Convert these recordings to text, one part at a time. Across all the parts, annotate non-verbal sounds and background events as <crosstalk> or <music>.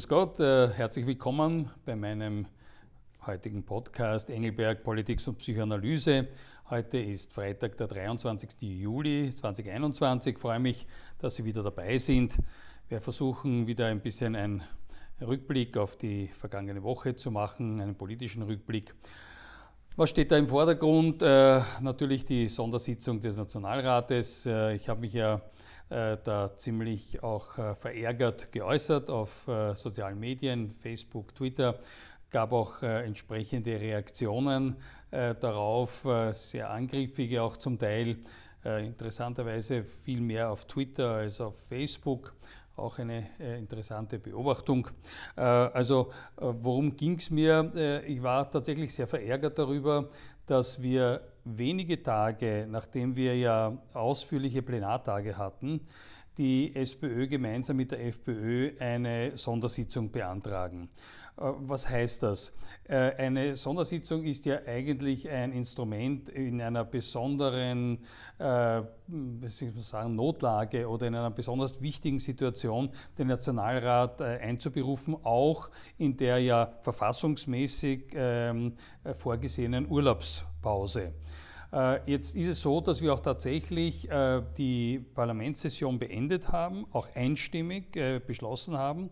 Grüß Gott, äh, herzlich willkommen bei meinem heutigen Podcast Engelberg Politik und Psychoanalyse. Heute ist Freitag, der 23. Juli 2021. Ich freue mich, dass Sie wieder dabei sind. Wir versuchen wieder ein bisschen einen Rückblick auf die vergangene Woche zu machen, einen politischen Rückblick. Was steht da im Vordergrund? Äh, natürlich die Sondersitzung des Nationalrates. Äh, ich habe mich ja äh, da ziemlich auch äh, verärgert geäußert auf äh, sozialen Medien, Facebook, Twitter. Gab auch entsprechende Reaktionen darauf, sehr angriffige auch zum Teil. Interessanterweise viel mehr auf Twitter als auf Facebook auch eine interessante Beobachtung. Also worum ging es mir? ich war tatsächlich sehr verärgert darüber, dass wir wenige Tage, nachdem wir ja ausführliche Plenartage hatten, die SPÖ gemeinsam mit der FPÖ eine Sondersitzung beantragen. Äh, was heißt das? Äh, eine Sondersitzung ist ja eigentlich ein Instrument in einer besonderen äh, sagen, Notlage oder in einer besonders wichtigen Situation, den Nationalrat einzuberufen, auch in der ja verfassungsmäßig ähm, vorgesehenen Urlaubspause. Jetzt ist es so, dass wir auch tatsächlich die Parlamentssession beendet haben, auch einstimmig beschlossen haben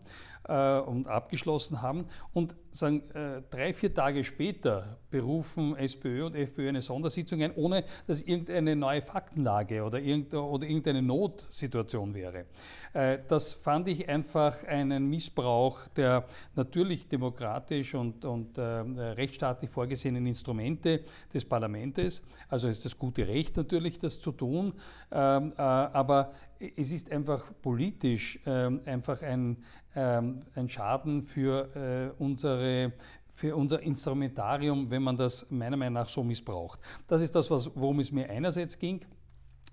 äh, und abgeschlossen haben. Und sagen, äh, drei, vier Tage später berufen SPÖ und FPÖ eine Sondersitzung ein, ohne dass irgendeine neue Faktenlage oder, irgend, oder irgendeine Notsituation wäre. Äh, das fand ich einfach einen Missbrauch der natürlich demokratisch und, und äh, rechtsstaatlich vorgesehenen Instrumente des Parlaments. Also ist das gute Recht natürlich, das zu tun. Ähm, äh, aber es ist einfach politisch ähm, einfach ein, ähm, ein Schaden für, äh, unsere, für unser Instrumentarium, wenn man das meiner Meinung nach so missbraucht. Das ist das, was, worum es mir einerseits ging.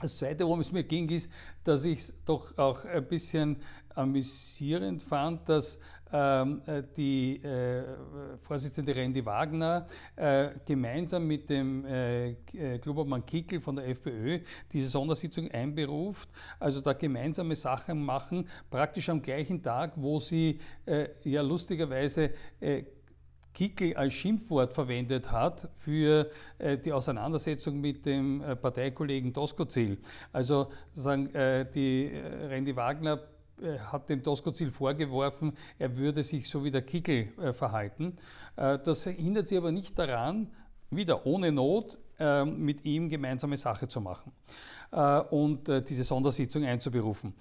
Das Zweite, worum es mir ging, ist, dass ich es doch auch ein bisschen amüsierend fand, dass ähm, äh, die äh, Vorsitzende Randy Wagner äh, gemeinsam mit dem äh, äh Kickel von der FPÖ diese Sondersitzung einberuft, also da gemeinsame Sachen machen, praktisch am gleichen Tag, wo sie äh, ja lustigerweise Kickel als Schimpfwort verwendet hat für äh, die Auseinandersetzung mit dem äh, Parteikollegen Doskozil. Also sozusagen äh, die Randy Wagner hat dem Doskozil vorgeworfen, er würde sich so wie der Kickel verhalten. Das hindert sie aber nicht daran, wieder ohne Not mit ihm gemeinsame Sache zu machen und diese Sondersitzung einzuberufen.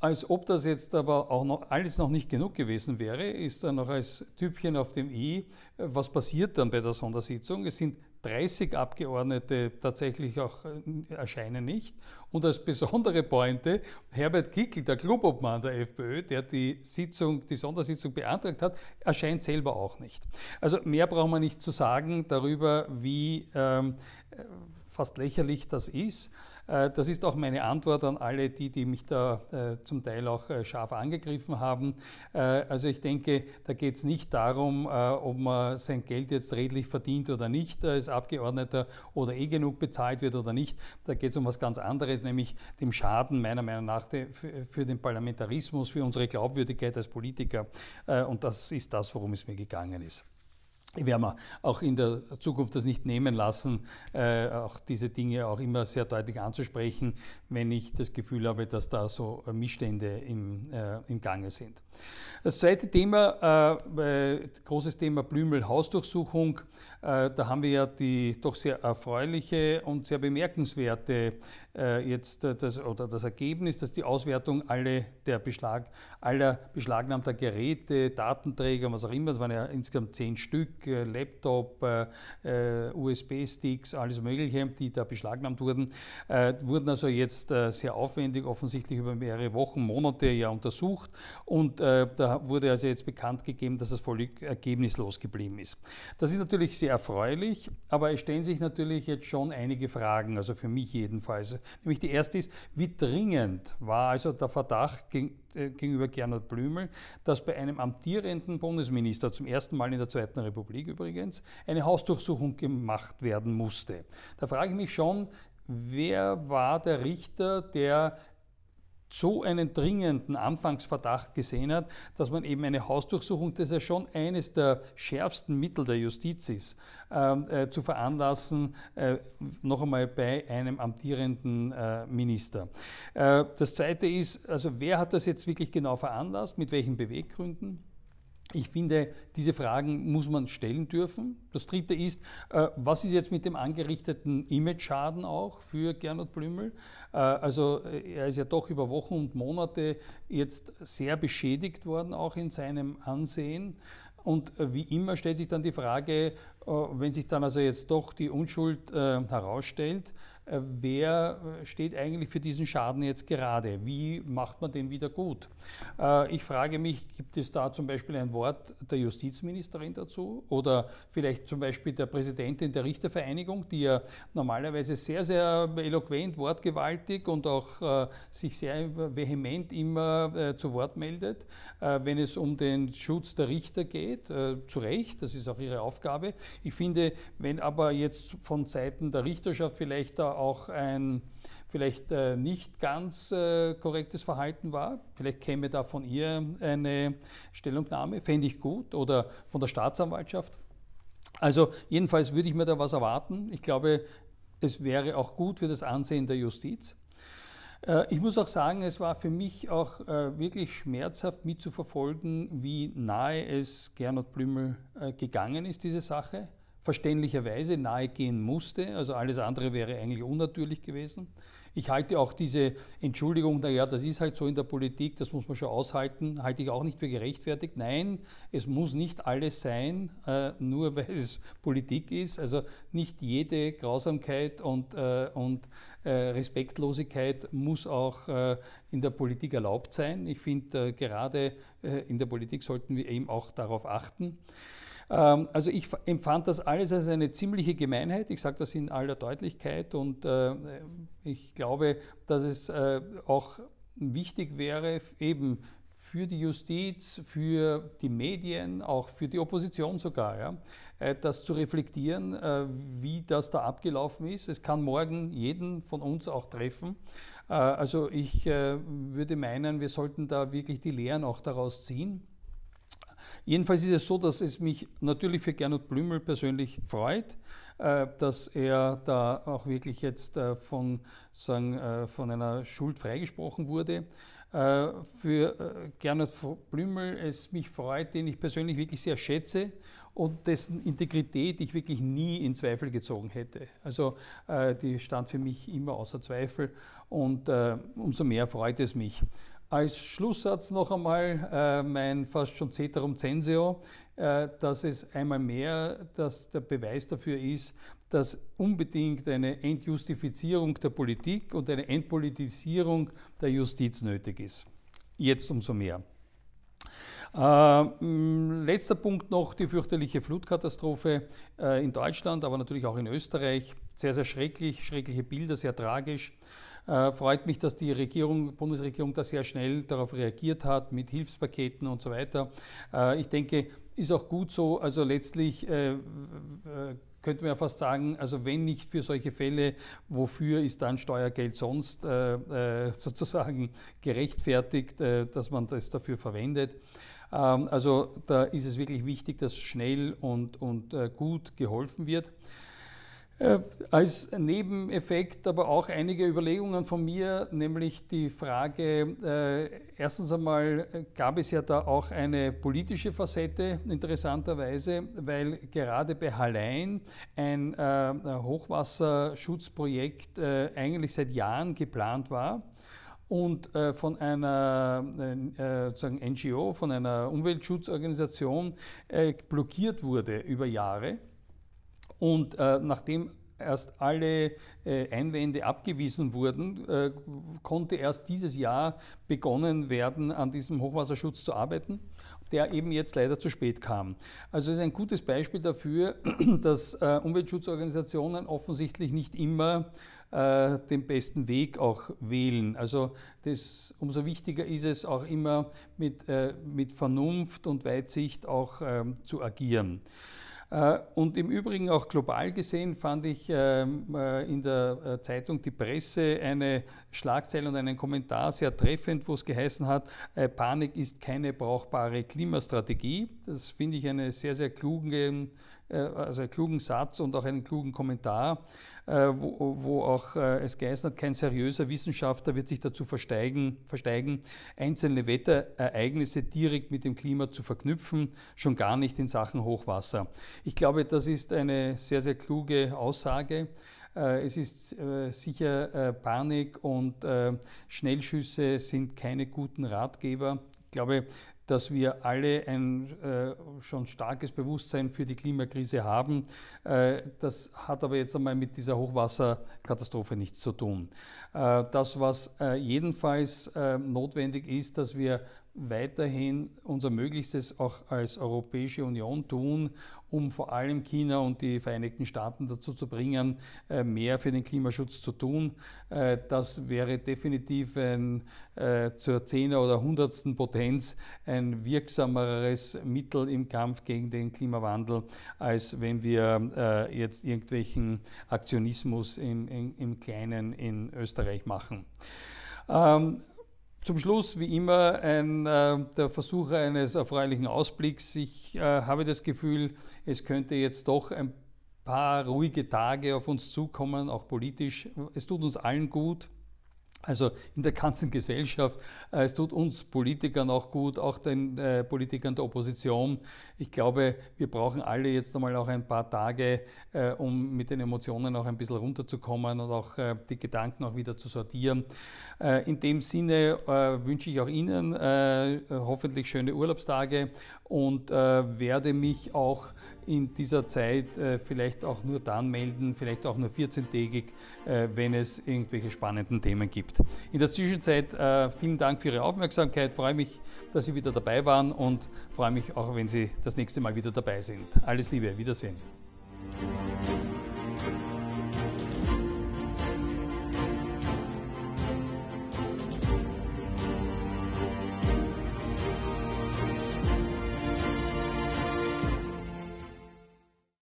Als ob das jetzt aber auch noch alles noch nicht genug gewesen wäre, ist da noch als Typchen auf dem i, was passiert dann bei der Sondersitzung? Es sind 30 Abgeordnete tatsächlich auch äh, erscheinen nicht. Und als besondere Pointe, Herbert Kickl, der Clubobmann der FPÖ, der die Sitzung, die Sondersitzung beantragt hat, erscheint selber auch nicht. Also mehr braucht man nicht zu sagen darüber, wie ähm, äh, fast lächerlich das ist. Äh, das ist auch meine Antwort an alle die, die mich da äh, zum Teil auch äh, scharf angegriffen haben. Also ich denke, da geht es nicht darum, ob man sein Geld jetzt redlich verdient oder nicht als Abgeordneter oder eh genug bezahlt wird oder nicht. Da geht es um was ganz anderes, nämlich dem Schaden meiner Meinung nach für den Parlamentarismus, für unsere Glaubwürdigkeit als Politiker. Und das ist das, worum es mir gegangen ist. Ich werde auch in der Zukunft das nicht nehmen lassen, äh, auch diese Dinge auch immer sehr deutlich anzusprechen, wenn ich das Gefühl habe, dass da so Missstände im, äh, im Gange sind. Das zweite Thema, äh, großes Thema Blümel-Hausdurchsuchung. Äh, da haben wir ja die doch sehr erfreuliche und sehr bemerkenswerte äh, jetzt äh, das, oder das Ergebnis, dass die Auswertung alle der Beschlag, aller beschlagnahmter Geräte, Datenträger, was auch immer, es waren ja insgesamt zehn Stück, Laptop, USB-Sticks, alles Mögliche, die da beschlagnahmt wurden, wurden also jetzt sehr aufwendig, offensichtlich über mehrere Wochen, Monate ja untersucht und da wurde also jetzt bekannt gegeben, dass das völlig ergebnislos geblieben ist. Das ist natürlich sehr erfreulich, aber es stellen sich natürlich jetzt schon einige Fragen, also für mich jedenfalls. Nämlich die erste ist, wie dringend war also der Verdacht äh, gegenüber Gernot Blümel, dass bei einem amtierenden Bundesminister, zum ersten Mal in der Zweiten Republik übrigens, eine Hausdurchsuchung gemacht werden musste. Da frage ich mich schon, wer war der Richter, der so einen dringenden Anfangsverdacht gesehen hat, dass man eben eine Hausdurchsuchung, das ja schon eines der schärfsten Mittel der Justiz ist, ähm, äh, zu veranlassen, äh, noch einmal bei einem amtierenden äh, Minister. Äh, das Zweite ist, also wer hat das jetzt wirklich genau veranlasst, mit welchen Beweggründen? Ich finde, diese Fragen muss man stellen dürfen. Das Dritte ist, äh, was ist jetzt mit dem angerichteten Image-Schaden auch für Gernot Blümel? Äh, also äh, er ist ja doch über Wochen und Monate jetzt sehr beschädigt worden, auch in seinem Ansehen. Und wie immer stellt sich dann die Frage, wenn sich dann also jetzt doch die Unschuld herausstellt, äh, wer äh, steht eigentlich für diesen Schaden jetzt gerade? Wie macht man den wieder gut? Äh, ich frage mich, gibt es da zum Beispiel ein Wort der Justizministerin dazu oder vielleicht zum Beispiel der Präsidentin der Richtervereinigung, die ja normalerweise sehr, sehr eloquent, wortgewaltig und auch sich sehr vehement immer zu Wort meldet, wenn es um den Schutz der Richter geht, zu Recht, das ist auch ihre Aufgabe. Ich finde, wenn aber jetzt von Seiten der Richterschaft vielleicht da auch ein vielleicht äh, nicht ganz äh, korrektes Verhalten war. Vielleicht käme da von ihr eine Stellungnahme, fände ich gut, oder von der Staatsanwaltschaft. Also jedenfalls würde ich mir da was erwarten. Ich glaube, es wäre auch gut für das Ansehen der Justiz. Äh, ich muss auch sagen, es war für mich auch wirklich schmerzhaft mitzuverfolgen, wie nahe es Gernot Blümel gegangen ist, diese Sache verständlicherweise nahegehen musste. Also alles andere wäre eigentlich unnatürlich gewesen. Ich halte auch diese Entschuldigung, naja, das ist halt so in der Politik, das muss man schon aushalten, halte ich auch nicht für gerechtfertigt. Nein, es muss nicht alles sein, äh, nur <laughs> weil es Politik ist. Also nicht jede Grausamkeit und, äh, und äh, Respektlosigkeit muss auch in der Politik erlaubt sein. Ich finde, gerade in der Politik sollten wir eben auch darauf achten. Ähm, also ich empfand das alles als eine ziemliche Gemeinheit. Ich sage das in aller Deutlichkeit und äh, ich glaube, dass es äh, auch wichtig wäre, eben für die Justiz, für die Medien, auch für die Opposition sogar, ja, äh, das zu reflektieren, wie das da abgelaufen ist. Es kann morgen jeden von uns auch treffen. Also ich würde meinen, wir sollten da wirklich die Lehren auch daraus ziehen. Jedenfalls ist es so, dass es mich natürlich für Gernot Blümel persönlich freut, äh, dass er da auch wirklich jetzt äh, von, sagen, äh, von einer Schuld freigesprochen wurde. Für Gernot Blümel es mich freut, den ich persönlich wirklich sehr schätze und dessen Integrität ich wirklich nie in Zweifel gezogen hätte. Also die stand für mich immer außer Zweifel und umso mehr freut es mich. Als Schlusssatz noch einmal äh, mein fast schon Ceterum Censeo, äh, dass es einmal mehr dass der Beweis dafür ist, dass unbedingt eine Entjustifizierung der Politik und eine Entpolitisierung der Justiz nötig ist. Jetzt umso mehr. Äh, letzter Punkt noch, die fürchterliche Flutkatastrophe äh, in Deutschland, aber natürlich auch in Österreich. Sehr, sehr schrecklich, schreckliche Bilder, sehr tragisch. Äh, freut mich, dass die Regierung, Bundesregierung da sehr schnell darauf reagiert hat mit Hilfspaketen und so weiter. Äh, ich denke, ist auch gut so. Also letztlich äh, könnte man ja fast sagen, also wenn nicht für solche Fälle, wofür ist dann Steuergeld sonst äh, <laughs> sozusagen gerechtfertigt, äh, dass man das dafür verwendet. Ähm, also da ist es wirklich wichtig, dass schnell und, und äh, gut geholfen wird. Äh, als Nebeneffekt aber auch einige Überlegungen von mir, nämlich die Frage, äh, erstens einmal gab es ja da auch eine politische Facette, interessanterweise, weil gerade bei Hallein ein äh, Hochwasserschutzprojekt äh, eigentlich seit Jahren geplant war und äh, von einer äh, NGO, von einer Umweltschutzorganisation äh, blockiert wurde über Jahre. Und äh, nachdem erst alle äh, Einwände abgewiesen wurden, äh, konnte erst dieses Jahr begonnen werden, an diesem Hochwasserschutz zu arbeiten, der eben jetzt leider zu spät kam. Also es ist ein gutes Beispiel dafür, <clears throat> dass äh, Umweltschutzorganisationen offensichtlich nicht immer äh, den besten Weg auch wählen. Also das, umso wichtiger ist es auch immer mit, äh, mit Vernunft und Weitsicht auch ähm, zu agieren. Äh, und im Übrigen auch global gesehen fand ich ähm, äh, in der äh, Zeitung Die Presse eine Schlagzeile und einen Kommentar sehr treffend, wo es geheißen hat, Panik ist keine brauchbare Klimastrategie. Das finde ich eine sehr, sehr klugen, also einen klugen Satz und auch einen klugen Kommentar. Äh, wo, wo, auch äh, es geheißen hat, kein seriöser Wissenschaftler wird sich dazu versteigen, versteigen, einzelne Wetterereignisse direkt mit dem Klima zu verknüpfen, schon gar nicht in Sachen Hochwasser. Ich glaube, das ist eine sehr, sehr kluge Aussage. Äh, es ist sicher Panik und Schnellschüsse sind keine guten Ratgeber. Ich glaube, dass wir alle ein äh, schon starkes Bewusstsein für die Klimakrise haben. Äh, das hat aber jetzt einmal mit dieser Hochwasserkatastrophe nichts zu tun. Äh, das, was äh, jedenfalls äh, notwendig ist, dass wir weiterhin unser Möglichstes auch als Europäische Union tun, um vor allem China und die Vereinigten Staaten dazu zu bringen, äh, mehr für den Klimaschutz zu tun. Äh, das wäre definitiv ein, äh, zur Zehner- oder Hundertsten Potenz ein wirksameres Mittel im Kampf gegen den Klimawandel, als wenn wir jetzt irgendwelchen Aktionismus im, im, im Kleinen in Österreich machen. Zum Schluss, wie immer, ein, äh, der Versuch eines erfreulichen Ausblicks. Ich äh, habe das Gefühl, es könnte jetzt doch ein paar ruhige Tage auf uns zukommen, auch politisch. Es tut uns allen gut. Also in der ganzen Gesellschaft. Äh, es tut uns Politikern auch gut, auch den äh, Politikern der Opposition. Ich glaube, wir brauchen alle jetzt einmal auch ein paar Tage, äh, um mit den Emotionen auch ein bisschen runterzukommen und auch die Gedanken auch wieder zu sortieren. In dem Sinne wünsche ich auch Ihnen hoffentlich schöne Urlaubstage und werde mich auch in dieser Zeit äh, vielleicht auch nur dann melden, vielleicht auch nur 14-tägig, äh, wenn es irgendwelche spannenden Themen gibt. In der Zwischenzeit äh, vielen Dank für Ihre Aufmerksamkeit, freue mich, dass Sie wieder dabei waren und freue mich auch, wenn Sie das nächste Mal wieder dabei sind. Alles Liebe, Wiedersehen.